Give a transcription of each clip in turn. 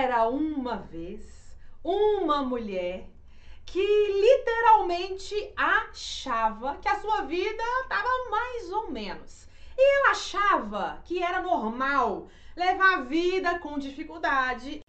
Era uma vez uma mulher que literalmente achava que a sua vida estava mais ou menos. E ela achava que era normal levar a vida com dificuldade.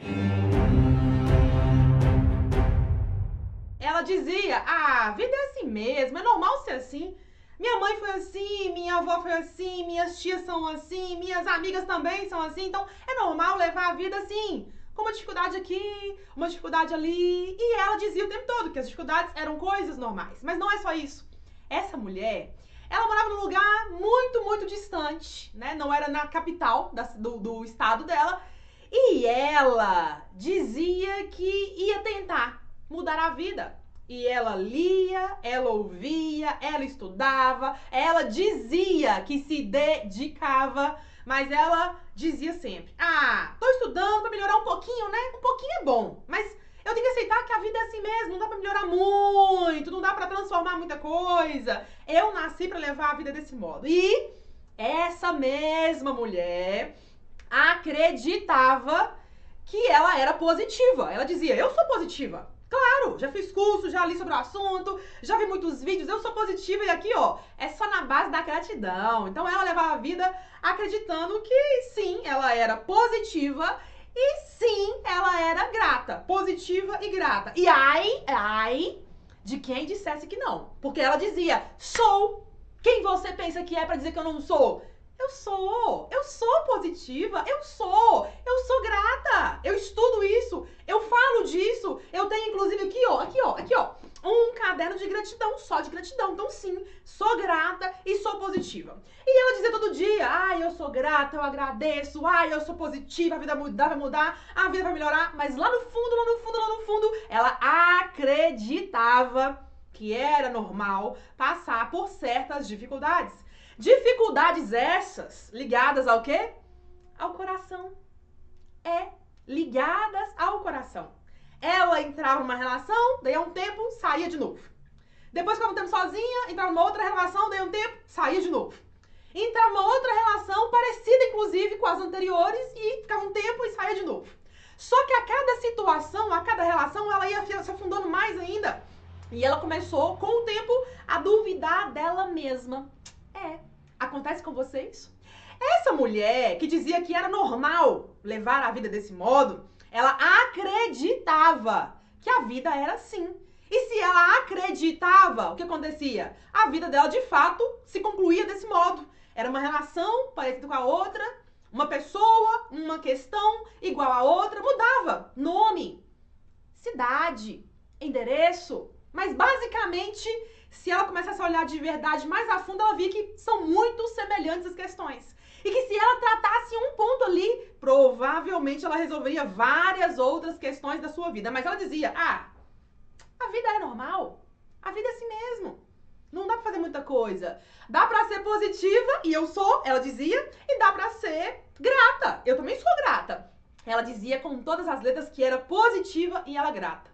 Ela dizia: ah, a vida é assim mesmo, é normal ser assim. Minha mãe foi assim, minha avó foi assim, minhas tias são assim, minhas amigas também são assim, então é normal levar a vida assim uma dificuldade aqui, uma dificuldade ali. E ela dizia o tempo todo que as dificuldades eram coisas normais. Mas não é só isso. Essa mulher, ela morava num lugar muito, muito distante, né? Não era na capital da, do, do estado dela. E ela dizia que ia tentar mudar a vida. E ela lia, ela ouvia, ela estudava, ela dizia que se dedicava mas ela dizia sempre: Ah, tô estudando pra melhorar um pouquinho, né? Um pouquinho é bom, mas eu tenho que aceitar que a vida é assim mesmo, não dá pra melhorar muito, não dá pra transformar muita coisa. Eu nasci para levar a vida desse modo. E essa mesma mulher acreditava que ela era positiva. Ela dizia: Eu sou positiva. Claro, já fiz curso, já li sobre o assunto, já vi muitos vídeos, eu sou positiva e aqui, ó, é só na base da gratidão. Então ela levava a vida acreditando que sim, ela era positiva e sim, ela era grata. Positiva e grata. E ai, ai de quem dissesse que não. Porque ela dizia: sou. Quem você pensa que é para dizer que eu não sou? Eu sou, eu sou positiva, eu sou, eu sou grata, eu estudo isso, eu falo disso, eu tenho inclusive aqui, ó, aqui, ó, aqui, ó, um caderno de gratidão, só de gratidão. Então, sim, sou grata e sou positiva. E ela dizia todo dia: ai, eu sou grata, eu agradeço, ai, eu sou positiva, a vida mudar, vai mudar, a vida vai melhorar. Mas lá no fundo, lá no fundo, lá no fundo, ela acreditava que era normal passar por certas dificuldades. Dificuldades essas ligadas ao quê? Ao coração. É, ligadas ao coração. Ela entrava numa relação, daí a um tempo saía de novo. Depois ficava um tempo sozinha, entrava numa outra relação, daí a um tempo saía de novo. Entrava numa outra relação, parecida inclusive com as anteriores, e ficava um tempo e saía de novo. Só que a cada situação, a cada relação, ela ia se afundando mais ainda. E ela começou, com o tempo, a duvidar dela mesma. Acontece com vocês? Essa mulher que dizia que era normal levar a vida desse modo, ela acreditava que a vida era assim. E se ela acreditava, o que acontecia? A vida dela de fato se concluía desse modo. Era uma relação parecida com a outra, uma pessoa, uma questão igual a outra, mudava nome, cidade, endereço, mas basicamente se ela começasse a olhar de verdade mais a fundo, ela via que são muito semelhantes as questões. E que se ela tratasse um ponto ali, provavelmente ela resolveria várias outras questões da sua vida. Mas ela dizia: ah, a vida é normal. A vida é assim mesmo. Não dá pra fazer muita coisa. Dá pra ser positiva, e eu sou, ela dizia, e dá pra ser grata. Eu também sou grata. Ela dizia com todas as letras que era positiva e ela grata.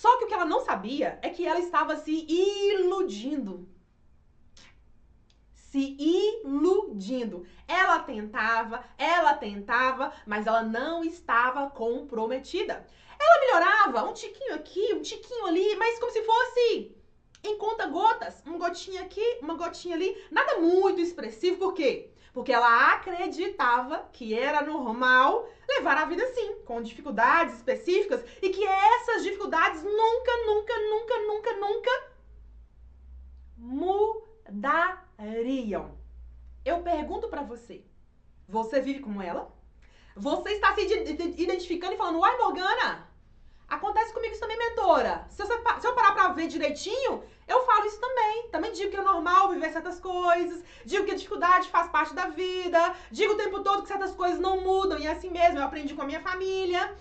Só que o que ela não sabia é que ela estava se iludindo. Se iludindo. Ela tentava, ela tentava, mas ela não estava comprometida. Ela melhorava um tiquinho aqui, um tiquinho ali, mas como se fosse em conta gotas, uma gotinha aqui, uma gotinha ali, nada muito expressivo, por quê? Porque ela acreditava que era normal levar a vida assim, com dificuldades específicas e que essas dificuldades nunca, nunca, nunca, nunca, nunca mudariam. Eu pergunto para você: você vive como ela? Você está se identificando e falando, uai, Morgana, Acontece comigo isso também, mentora. Se eu, se eu parar pra ver direitinho, eu falo isso também. Também digo que é normal viver certas coisas, digo que a dificuldade faz parte da vida, digo o tempo todo que certas coisas não mudam e é assim mesmo, eu aprendi com a minha família.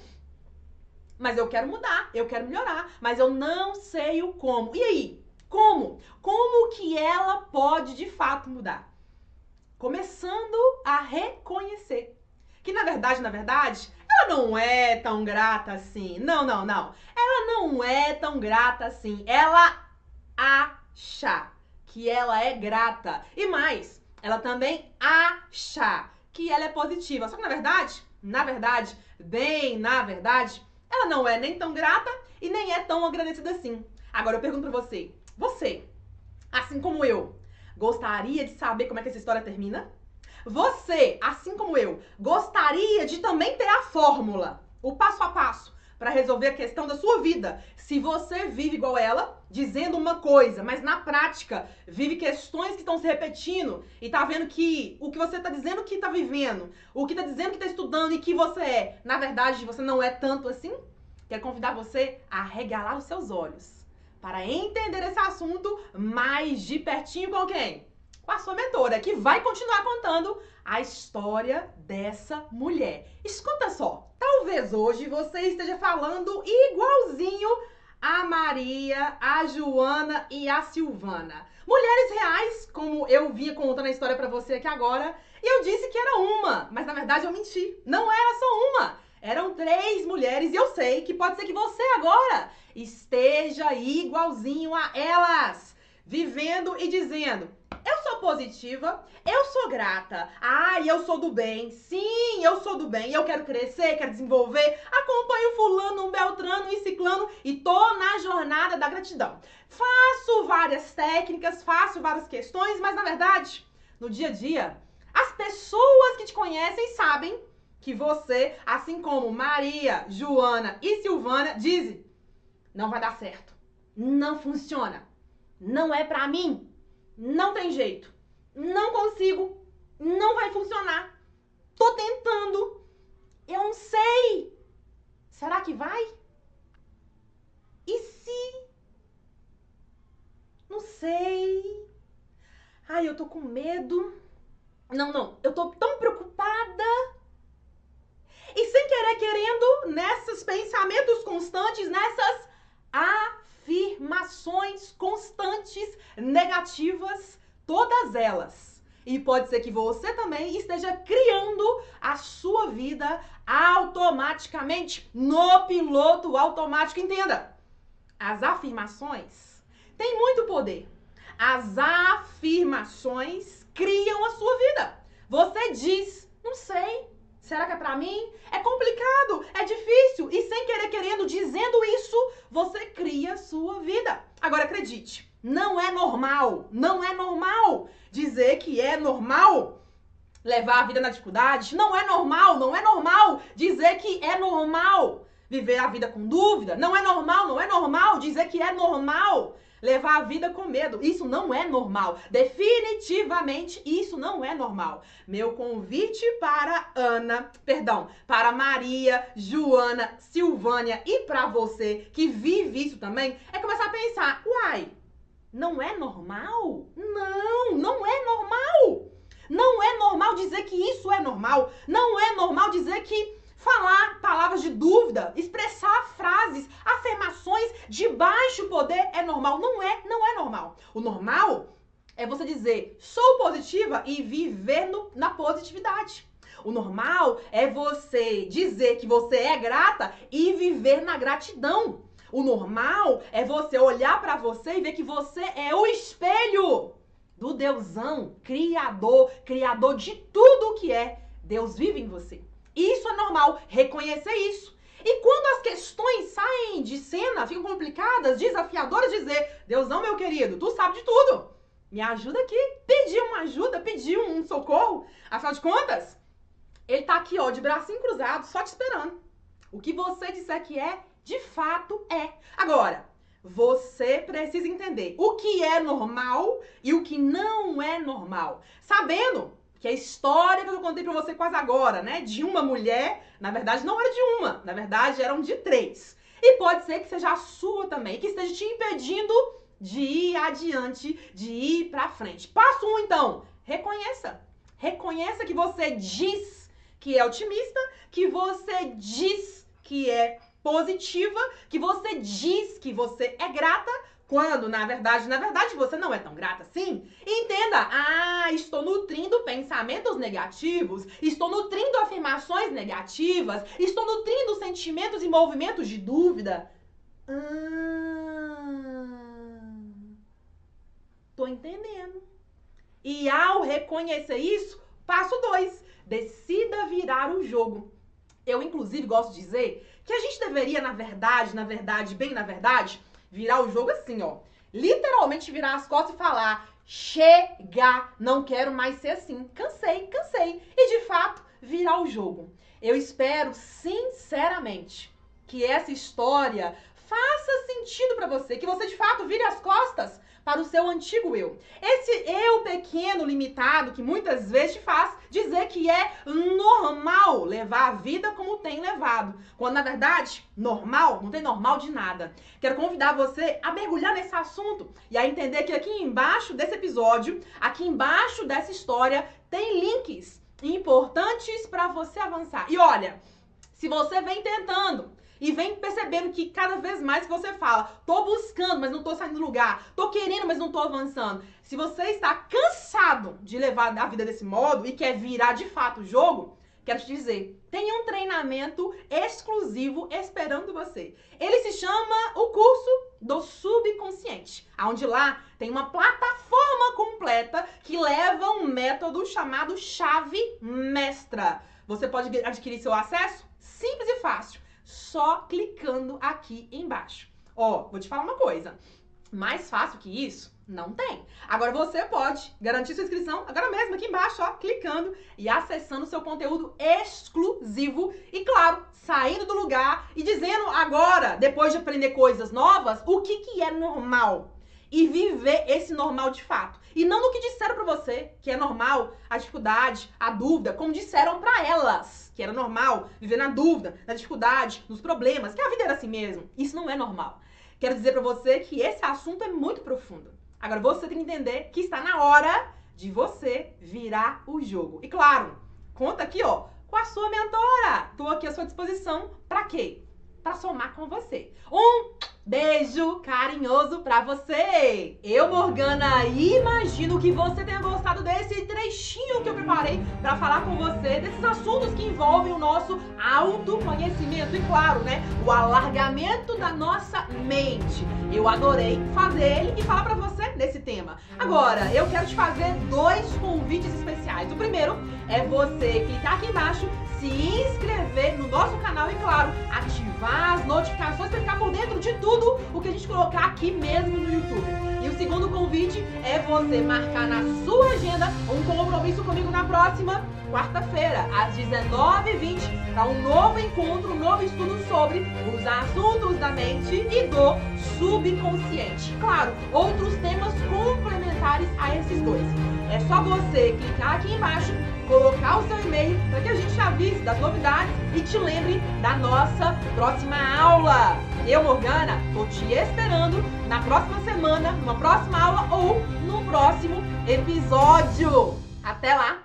Mas eu quero mudar, eu quero melhorar, mas eu não sei o como. E aí? Como? Como que ela pode de fato mudar? Começando a reconhecer que na verdade, na verdade, ela não é tão grata assim. Não, não, não. Ela não é tão grata assim. Ela acha que ela é grata. E mais, ela também acha que ela é positiva. Só que na verdade, na verdade, Bem, na verdade, ela não é nem tão grata e nem é tão agradecida assim. Agora eu pergunto pra você: você, assim como eu, gostaria de saber como é que essa história termina? Você, assim como eu, gostaria de também ter a fórmula, o passo a passo para resolver a questão da sua vida. Se você vive igual ela, dizendo uma coisa, mas na prática vive questões que estão se repetindo e tá vendo que o que você tá dizendo que tá vivendo, o que tá dizendo que tá estudando e que você é, na verdade você não é tanto assim, quero convidar você a regalar os seus olhos para entender esse assunto mais de pertinho com quem? Com a sua mentora, que vai continuar contando a história dessa mulher. Escuta só, talvez hoje você esteja falando igualzinho a Maria, a Joana e a Silvana. Mulheres reais, como eu vinha contando a história para você aqui agora, e eu disse que era uma, mas na verdade eu menti. Não era só uma. Eram três mulheres e eu sei que pode ser que você agora esteja igualzinho a elas, vivendo e dizendo: eu sou positiva, eu sou grata. Ai, eu sou do bem. Sim, eu sou do bem. Eu quero crescer, quero desenvolver. Acompanho fulano, um beltrano e ciclano e tô na jornada da gratidão. Faço várias técnicas, faço várias questões, mas na verdade, no dia a dia, as pessoas que te conhecem sabem que você, assim como Maria, Joana e Silvana, dizem: não vai dar certo. Não funciona. Não é pra mim. Não tem jeito. Não consigo. Não vai funcionar. Tô tentando. Eu não sei. Será que vai? E se? Não sei. Ai, eu tô com medo. Não, não. Eu tô tão preocupada. E sem querer querendo, nesses pensamentos constantes, nessas negativas, todas elas. E pode ser que você também esteja criando a sua vida automaticamente no piloto automático. Entenda, as afirmações têm muito poder. As afirmações criam a sua vida. Você diz, não sei, Será que é para mim? É complicado, é difícil. E sem querer querendo, dizendo isso, você cria sua vida. Agora acredite, não é normal, não é normal dizer que é normal levar a vida na dificuldade. Não é normal, não é normal dizer que é normal viver a vida com dúvida. Não é normal, não é normal dizer que é normal levar a vida com medo. Isso não é normal. Definitivamente isso não é normal. Meu convite para Ana, perdão, para Maria, Joana, Silvânia e para você que vive isso também é começar a pensar: uai, não é normal? Não, não é normal. Não é normal dizer que isso é normal. Não é normal dizer que falar palavras de dúvida, expressar frases, afirmações de baixo poder é normal. Não é, não é normal. O normal é você dizer sou positiva e viver no, na positividade. O normal é você dizer que você é grata e viver na gratidão. O normal é você olhar para você e ver que você é o espelho do Deusão, criador, criador de tudo que é. Deus vive em você. Isso é normal, reconhecer isso. E quando as questões saem de cena, ficam complicadas, desafiadoras, dizer: Deus não, meu querido, tu sabe de tudo. Me ajuda aqui. Pedir uma ajuda, pedir um socorro. Afinal de contas, ele tá aqui, ó, de bracinho cruzado, só te esperando. O que você disser que é, de fato é. Agora, você precisa entender o que é normal e o que não é normal. Sabendo que a história que eu contei para você quase agora, né, de uma mulher, na verdade não era de uma, na verdade eram de três. E pode ser que seja a sua também, que esteja te impedindo de ir adiante, de ir para frente. Passo um então, reconheça. Reconheça que você diz que é otimista, que você diz que é positiva, que você diz que você é grata, quando, na verdade, na verdade, você não é tão grata assim, entenda, ah, estou nutrindo pensamentos negativos, estou nutrindo afirmações negativas, estou nutrindo sentimentos e movimentos de dúvida. Ah, tô entendendo. E ao reconhecer isso, passo dois, decida virar o jogo. Eu, inclusive, gosto de dizer que a gente deveria, na verdade, na verdade, bem na verdade, virar o jogo assim, ó. Literalmente virar as costas e falar: chega, não quero mais ser assim. Cansei, cansei. E de fato, virar o jogo. Eu espero, sinceramente, que essa história faça sentido para você, que você de fato vire as costas para o seu antigo eu. Esse eu pequeno, limitado, que muitas vezes te faz dizer que é normal levar a vida como tem levado. Quando na verdade, normal, não tem normal de nada. Quero convidar você a mergulhar nesse assunto e a entender que aqui embaixo desse episódio, aqui embaixo dessa história, tem links importantes para você avançar. E olha, se você vem tentando e vem percebendo que cada vez mais que você fala, tô buscando, mas não tô saindo do lugar, tô querendo, mas não tô avançando. Se você está cansado de levar a vida desse modo e quer virar de fato o jogo, quero te dizer, tem um treinamento exclusivo esperando você. Ele se chama o curso do subconsciente, onde lá tem uma plataforma completa que leva um método chamado chave mestra. Você pode adquirir seu acesso simples e fácil só clicando aqui embaixo. Ó, vou te falar uma coisa. Mais fácil que isso? Não tem. Agora você pode garantir sua inscrição agora mesmo aqui embaixo, ó, clicando e acessando seu conteúdo exclusivo e claro, saindo do lugar e dizendo agora, depois de aprender coisas novas, o que que é normal e viver esse normal de fato. E não no que disseram para você, que é normal, a dificuldade, a dúvida, como disseram para elas, que era normal viver na dúvida, na dificuldade, nos problemas, que a vida era assim mesmo. Isso não é normal. Quero dizer para você que esse assunto é muito profundo. Agora você tem que entender que está na hora de você virar o jogo. E claro, conta aqui, ó, com a sua mentora. Tô aqui à sua disposição para quê? Para somar com você. Um Beijo carinhoso pra você! Eu, Morgana, imagino que você tenha gostado desse trechinho que eu preparei para falar com você desses assuntos que envolvem o nosso autoconhecimento e, claro, né, o alargamento da nossa mente. Eu adorei fazer ele e falar para você desse tema. Agora, eu quero te fazer dois convites especiais. O primeiro é você clicar aqui embaixo, se inscrever nosso canal e, claro, ativar as notificações para ficar por dentro de tudo o que a gente colocar aqui mesmo no YouTube. E o segundo convite é você marcar na sua agenda um compromisso comigo na próxima quarta-feira, às 19h20, para um novo encontro, um novo estudo sobre os assuntos da mente e do subconsciente. Claro, outros temas complementares a esses dois. Só você clicar aqui embaixo colocar o seu e-mail para que a gente avise das novidades e te lembre da nossa próxima aula. Eu, Morgana, tô te esperando na próxima semana, numa próxima aula ou no próximo episódio. Até lá!